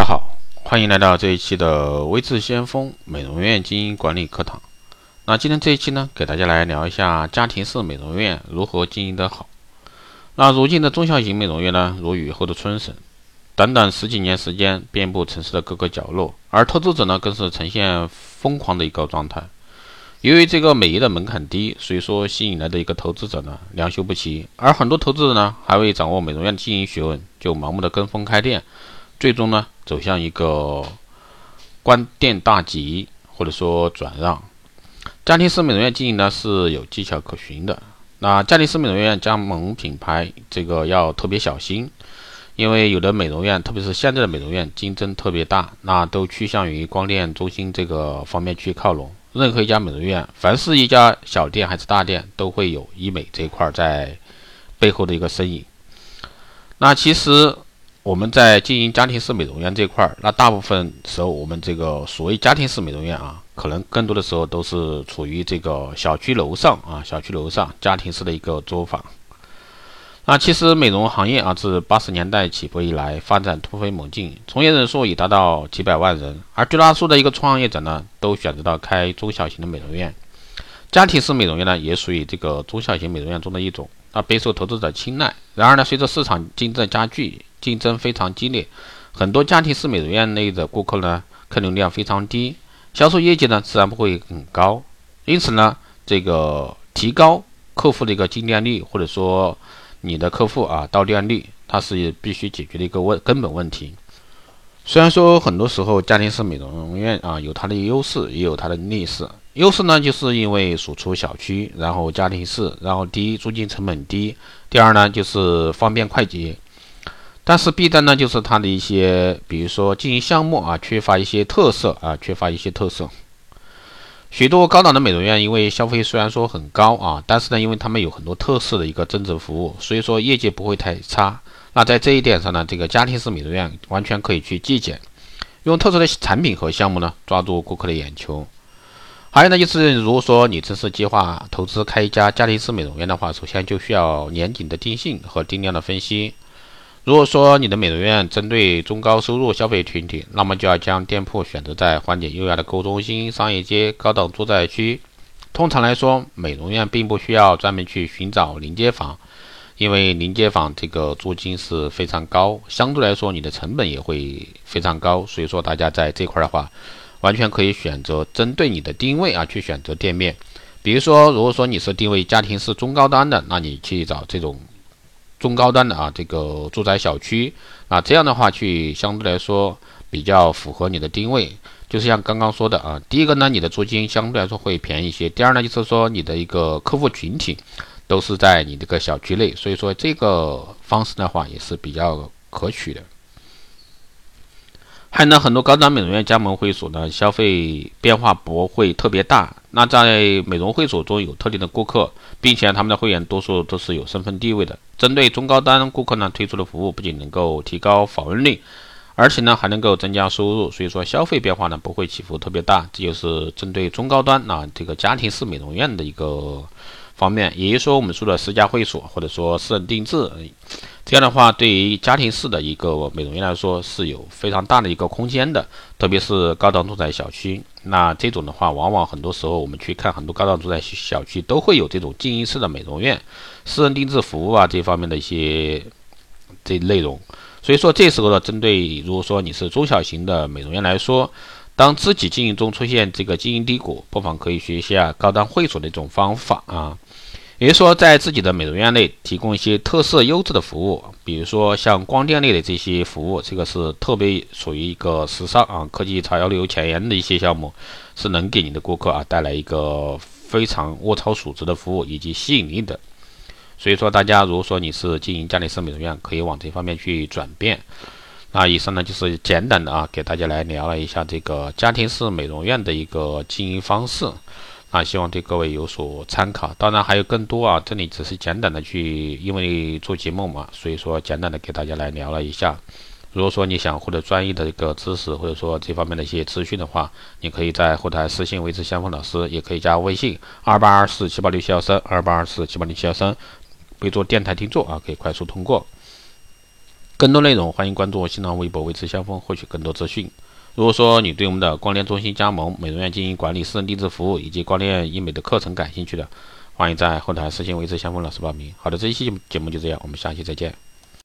大家好，欢迎来到这一期的微智先锋美容院经营管理课堂。那今天这一期呢，给大家来聊一下家庭式美容院如何经营得好。那如今的中小型美容院呢，如雨后的春笋，短短十几年时间，遍布城市的各个角落，而投资者呢，更是呈现疯狂的一个状态。由于这个美业的门槛低，所以说吸引来的一个投资者呢良莠不齐，而很多投资者呢还未掌握美容院的经营学问，就盲目的跟风开店，最终呢走向一个关店大吉或者说转让。家庭式美容院经营呢是有技巧可循的，那家庭式美容院加盟品牌这个要特别小心，因为有的美容院，特别是现在的美容院竞争特别大，那都趋向于光电中心这个方面去靠拢。任何一家美容院，凡是一家小店还是大店，都会有医美这一块在背后的一个身影。那其实我们在经营家庭式美容院这块儿，那大部分时候我们这个所谓家庭式美容院啊，可能更多的时候都是处于这个小区楼上啊，小区楼上家庭式的一个作坊。那其实美容行业啊，自八十年代起步以来，发展突飞猛进，从业人数已达到几百万人。而绝大多数的一个创业者呢，都选择到开中小型的美容院。家庭式美容院呢，也属于这个中小型美容院中的一种，啊，备受投资者青睐。然而呢，随着市场竞争加剧，竞争非常激烈，很多家庭式美容院内的顾客呢，客流量非常低，销售业绩呢，自然不会很高。因此呢，这个提高客户的一个进店率，或者说你的客户啊，到店率，它是必须解决的一个问根本问题。虽然说很多时候家庭式美容院啊有它的优势，也有它的劣势。优势呢，就是因为所处小区，然后家庭式，然后第一租金成本低，第二呢就是方便快捷。但是弊端呢，就是它的一些，比如说经营项目啊，缺乏一些特色啊，缺乏一些特色。许多高档的美容院，因为消费虽然说很高啊，但是呢，因为他们有很多特色的一个增值服务，所以说业绩不会太差。那在这一点上呢，这个家庭式美容院完全可以去借鉴，用特色的产品和项目呢，抓住顾客的眼球。还有呢，就是如果说你正式计划投资开一家家庭式美容院的话，首先就需要严谨的定性和定量的分析。如果说你的美容院针对中高收入消费群体，那么就要将店铺选择在环境优雅的购物中心、商业街、高档住宅区。通常来说，美容院并不需要专门去寻找临街房，因为临街房这个租金是非常高，相对来说你的成本也会非常高。所以说，大家在这块的话，完全可以选择针对你的定位啊去选择店面。比如说，如果说你是定位家庭式中高端的，那你去找这种。中高端的啊，这个住宅小区啊，这样的话去相对来说比较符合你的定位，就是像刚刚说的啊，第一个呢，你的租金相对来说会便宜一些；第二呢，就是说你的一个客户群体都是在你这个小区内，所以说这个方式的话也是比较可取的。还有呢，很多高端美容院加盟会所呢，消费变化不会特别大。那在美容会所中有特定的顾客，并且他们的会员多数都是有身份地位的。针对中高端顾客呢，推出的服务不仅能够提高访问率，而且呢还能够增加收入。所以说消费变化呢不会起伏特别大。这就是针对中高端啊这个家庭式美容院的一个。方面，也就是说，我们说的私家会所或者说私人定制，这样的话，对于家庭式的一个美容院来说是有非常大的一个空间的，特别是高档住宅小区。那这种的话，往往很多时候我们去看很多高档住宅小区都会有这种经营式的美容院、私人定制服务啊这方面的一些这内容。所以说，这时候呢，针对如果说你是中小型的美容院来说，当自己经营中出现这个经营低谷，不妨可以学一下高端会所的一种方法啊。也就是说，在自己的美容院内提供一些特色优质的服务，比如说像光电类的这些服务，这个是特别属于一个时尚啊、科技潮流前沿的一些项目，是能给你的顾客啊带来一个非常物超所值的服务以及吸引力的。所以说，大家如果说你是经营家庭式美容院，可以往这方面去转变。那以上呢就是简短的啊，给大家来聊了一下这个家庭式美容院的一个经营方式。啊，希望对各位有所参考。当然还有更多啊，这里只是简短的去，因为做节目嘛，所以说简短的给大家来聊了一下。如果说你想获得专业的一个知识，或者说这方面的一些资讯的话，你可以在后台私信维持先锋老师，也可以加微信二八二四七八六七幺三二八二四七八六七幺三，备注电台听众啊，可以快速通过。更多内容欢迎关注新浪微博“维持相锋”获取更多资讯。如果说你对我们的光电中心加盟、美容院经营管理、私人定制服务以及光电医美的课程感兴趣的，欢迎在后台私信维持相锋老师报名。好的，这一期节目就这样，我们下期再见。